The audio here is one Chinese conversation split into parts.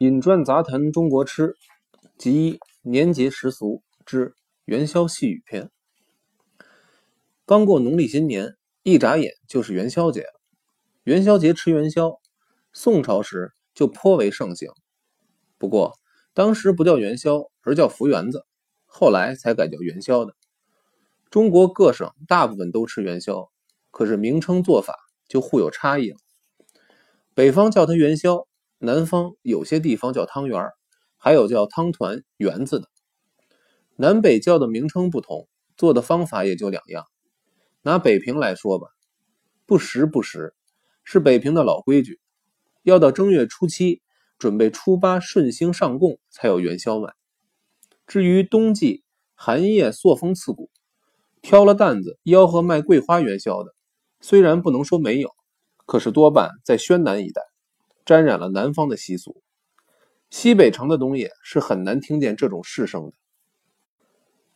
饮馔杂谈中国吃，集年节时俗之元宵细语篇。刚过农历新年，一眨眼就是元宵节。元宵节吃元宵，宋朝时就颇为盛行。不过当时不叫元宵，而叫福圆子，后来才改叫元宵的。中国各省大部分都吃元宵，可是名称做法就互有差异了。北方叫它元宵。南方有些地方叫汤圆，还有叫汤团、圆子的。南北叫的名称不同，做的方法也就两样。拿北平来说吧，不时不时是北平的老规矩，要到正月初七准备初八顺星上供才有元宵卖。至于冬季寒夜朔风刺骨，挑了担子吆喝卖桂花元宵的，虽然不能说没有，可是多半在宣南一带。沾染了南方的习俗，西北城的东野是很难听见这种市声的。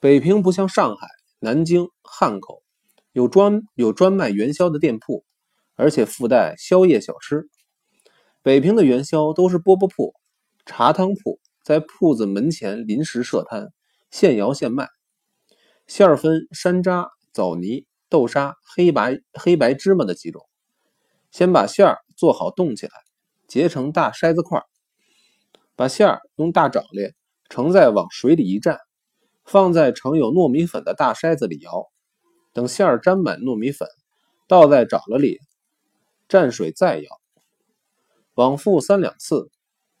北平不像上海、南京、汉口，有专有专卖元宵的店铺，而且附带宵夜小吃。北平的元宵都是饽饽铺、茶汤铺在铺子门前临时设摊，现摇现卖。馅儿分山楂、枣泥、豆沙、黑白黑白芝麻的几种，先把馅儿做好冻起来。结成大筛子块，把馅儿用大掌链盛在往水里一蘸，放在盛有糯米粉的大筛子里摇，等馅儿沾满糯米粉，倒在掌了里，蘸水再摇，往复三两次。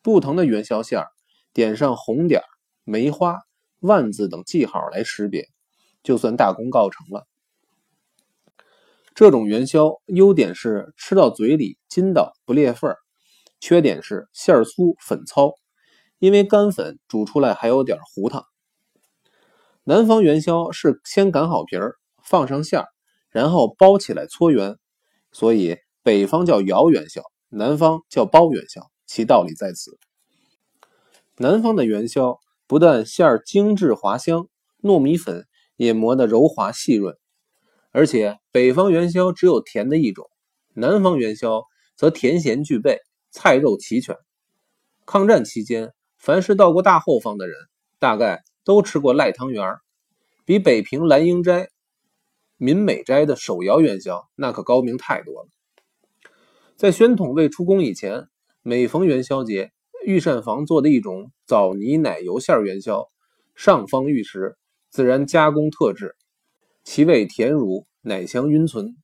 不同的元宵馅儿点上红点、梅花、万字等记号来识别，就算大功告成了。这种元宵优点是吃到嘴里筋道不裂缝儿。缺点是馅儿粗粉糙，因为干粉煮出来还有点糊烫。南方元宵是先擀好皮儿，放上馅儿，然后包起来搓圆，所以北方叫摇元宵，南方叫包元宵，其道理在此。南方的元宵不但馅儿精致滑香，糯米粉也磨得柔滑细润，而且北方元宵只有甜的一种，南方元宵则甜咸俱备。菜肉齐全。抗战期间，凡是到过大后方的人，大概都吃过赖汤圆儿，比北平蓝英斋、民美斋的手摇元宵那可高明太多了。在宣统未出宫以前，每逢元宵节，御膳房做的一种枣泥奶油馅元宵，上方玉石，自然加工特制，其味甜如奶香晕存。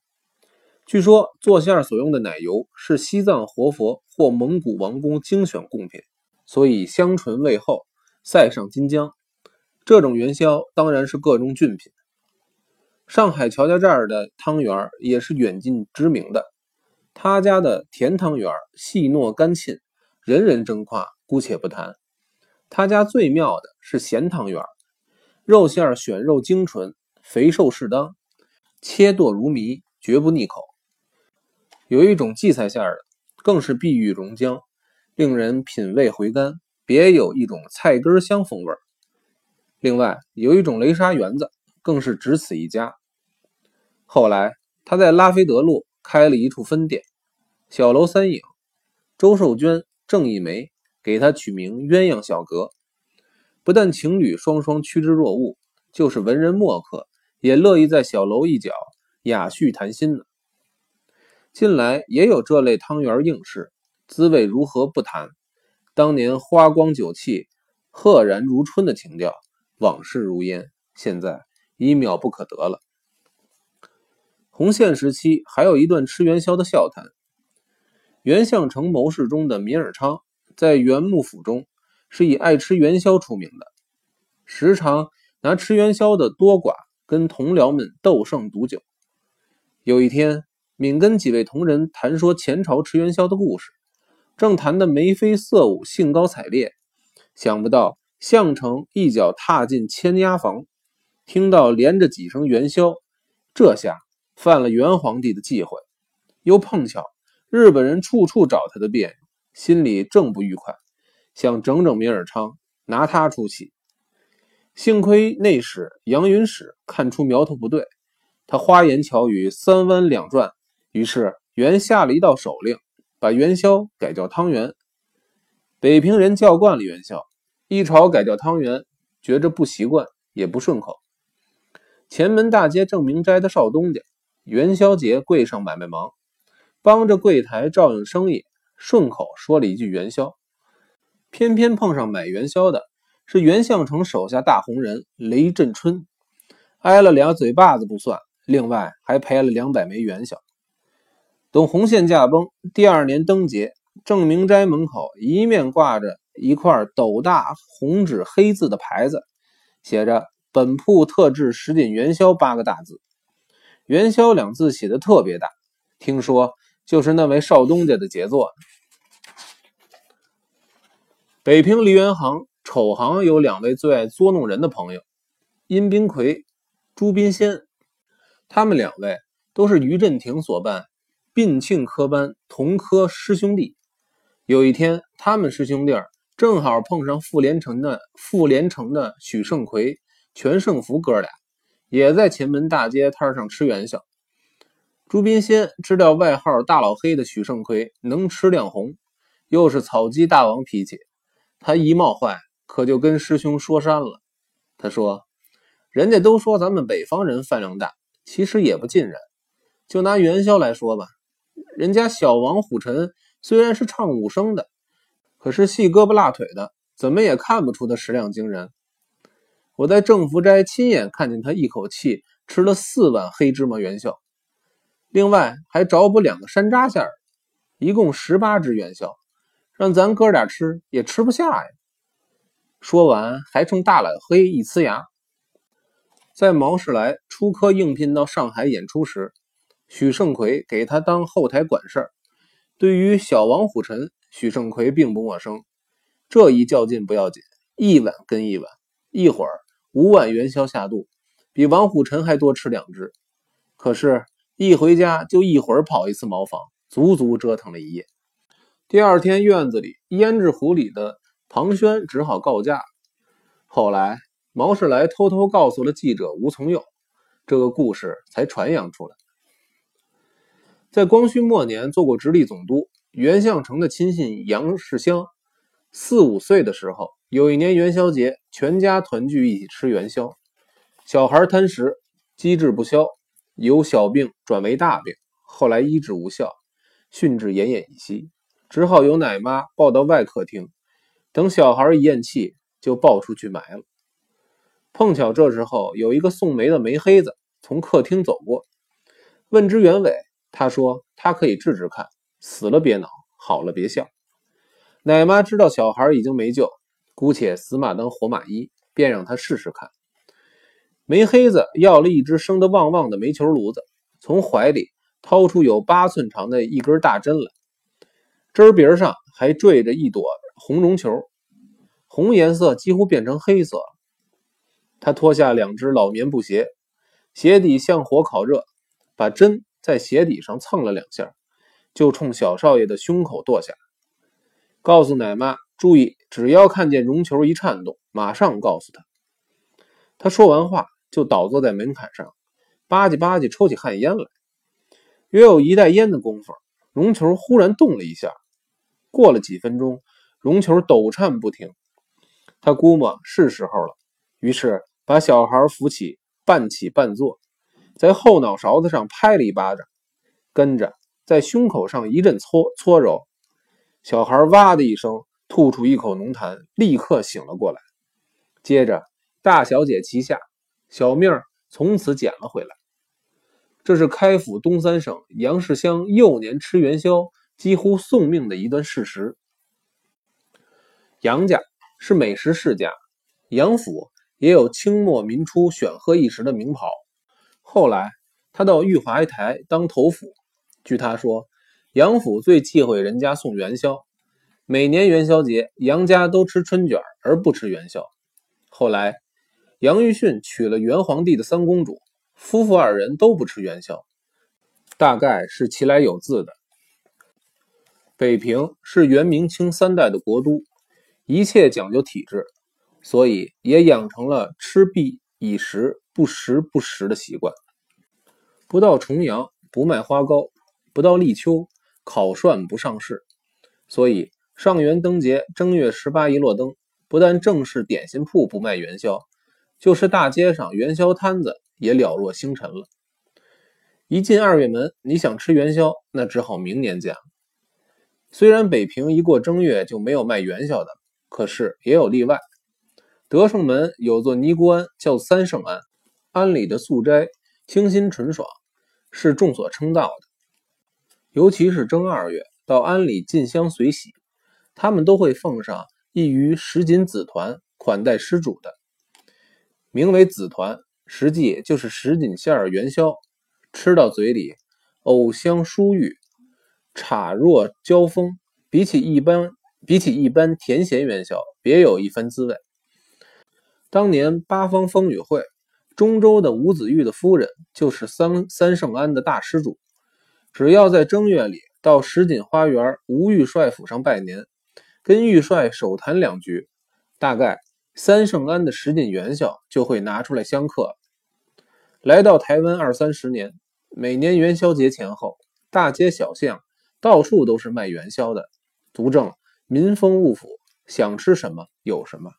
据说做馅所用的奶油是西藏活佛或蒙古王公精选贡品，所以香醇味厚，塞上金浆。这种元宵当然是各种俊品。上海乔家这儿的汤圆也是远近知名的，他家的甜汤圆细糯甘沁，人人争夸，姑且不谈。他家最妙的是咸汤圆，肉馅选肉精纯，肥瘦适当，切剁如糜，绝不腻口。有一种荠菜馅的，更是碧玉溶浆，令人品味回甘，别有一种菜根香风味另外有一种雷沙园子，更是只此一家。后来他在拉菲德路开了一处分店，小楼三影，周寿娟、郑一梅给他取名鸳鸯小阁。不但情侣双双趋之若鹜，就是文人墨客也乐意在小楼一角雅叙谈心呢。近来也有这类汤圆应试，滋味如何不谈？当年花光酒气、赫然如春的情调，往事如烟，现在已渺不可得了。洪宪时期还有一段吃元宵的笑谈。袁相城谋士中的闵尔昌，在元幕府中是以爱吃元宵出名的，时常拿吃元宵的多寡跟同僚们斗胜赌酒。有一天。敏跟几位同仁谈说前朝吃元宵的故事，正谈得眉飞色舞、兴高采烈，想不到项城一脚踏进千家房，听到连着几声元宵，这下犯了元皇帝的忌讳，又碰巧日本人处处找他的别扭，心里正不愉快，想整整闵尔昌，拿他出气。幸亏内史杨云史看出苗头不对，他花言巧语，三弯两转。于是，原下了一道手令，把元宵改叫汤圆。北平人叫惯了元宵，一朝改叫汤圆，觉着不习惯，也不顺口。前门大街正明斋的少东家，元宵节柜上买卖忙，帮着柜台照应生意，顺口说了一句元宵。偏偏碰上买元宵的是袁相成手下大红人雷震春，挨了俩嘴巴子不算，另外还赔了两百枚元宵。等红线驾崩，第二年灯节。正明斋门口一面挂着一块斗大红纸黑字的牌子，写着“本铺特制十锦元宵”八个大字。元宵两字写的特别大，听说就是那位少东家的杰作。北平梨园行丑行有两位最爱捉弄人的朋友，殷宾魁、朱宾仙，他们两位都是于振廷所办并庆科班同科师兄弟。有一天，他们师兄弟正好碰上傅连城的傅连城的许胜奎、全胜福哥俩，也在前门大街摊上吃元宵。朱宾仙知道外号大老黑的许胜奎能吃亮红，又是草鸡大王脾气，他一冒坏，可就跟师兄说山了。他说：“人家都说咱们北方人饭量大，其实也不尽然。就拿元宵来说吧，人家小王虎臣。”虽然是唱武生的，可是细胳膊辣腿的，怎么也看不出他食量惊人。我在正福斋亲眼看见他一口气吃了四碗黑芝麻元宵，另外还找补两个山楂馅儿，一共十八只元宵，让咱哥俩吃也吃不下呀。说完还冲大老黑一呲牙。在毛世来出科应聘到上海演出时，许胜奎给他当后台管事儿。对于小王虎臣，许胜奎并不陌生。这一较劲不要紧，一碗跟一碗，一会儿五碗元宵下肚，比王虎臣还多吃两只。可是，一回家就一会儿跑一次茅房，足足折腾了一夜。第二天，院子里胭脂壶里的庞轩只好告假。后来，毛世来偷偷告诉了记者吴从佑，这个故事才传扬出来。在光绪末年做过直隶总督，袁相成的亲信杨世襄，四五岁的时候，有一年元宵节，全家团聚一起吃元宵。小孩贪食，积滞不消，由小病转为大病，后来医治无效，训至奄奄一息，只好由奶妈抱到外客厅，等小孩一咽气，就抱出去埋了。碰巧这时候有一个送煤的煤黑子从客厅走过，问之原委。他说：“他可以治治看，死了别恼，好了别笑。”奶妈知道小孩已经没救，姑且死马当活马医，便让他试试看。煤黑子要了一只生得旺旺的煤球炉子，从怀里掏出有八寸长的一根大针来，针鼻上还缀着一朵红绒球，红颜色几乎变成黑色。他脱下两只老棉布鞋，鞋底向火烤热，把针。在鞋底上蹭了两下，就冲小少爷的胸口剁下，告诉奶妈注意，只要看见绒球一颤动，马上告诉他。他说完话，就倒坐在门槛上，吧唧吧唧抽起旱烟来。约有一袋烟的功夫，绒球忽然动了一下。过了几分钟，绒球抖颤不停。他估摸是时候了，于是把小孩扶起，半起半坐。在后脑勺子上拍了一巴掌，跟着在胸口上一阵搓搓揉，小孩哇的一声吐出一口浓痰，立刻醒了过来。接着大小姐齐下，小命从此捡了回来。这是开府东三省杨世襄幼年吃元宵几乎送命的一段事实。杨家是美食世家，杨府也有清末民初选喝一时的名袍。后来，他到玉华台当头府。据他说，杨府最忌讳人家送元宵。每年元宵节，杨家都吃春卷而不吃元宵。后来，杨玉训娶了元皇帝的三公主，夫妇二人都不吃元宵，大概是其来有自的。北平是元明清三代的国都，一切讲究体制，所以也养成了吃必以食。不时不食的习惯。不到重阳不卖花糕，不到立秋烤涮不上市，所以上元灯节正月十八一落灯，不但正式点心铺不卖元宵，就是大街上元宵摊子也了若星辰了。一进二月门，你想吃元宵，那只好明年见了。虽然北平一过正月就没有卖元宵的，可是也有例外。德胜门有座尼姑庵，叫三圣庵，庵里的素斋清新纯爽，是众所称道的。尤其是正二月，到庵里进香随喜，他们都会奉上一盂什锦紫团款待施主的，名为紫团，实际就是什锦馅儿元宵。吃到嘴里，藕香酥郁，茶若交锋，比起一般比起一般甜咸元宵，别有一番滋味。当年八方风雨会，中州的吴子玉的夫人就是三三圣庵的大施主。只要在正月里到石锦花园吴玉帅府上拜年，跟玉帅手谈两句，大概三圣庵的石锦元宵就会拿出来相克。来到台湾二三十年，每年元宵节前后，大街小巷到处都是卖元宵的，足证民风物阜，想吃什么有什么。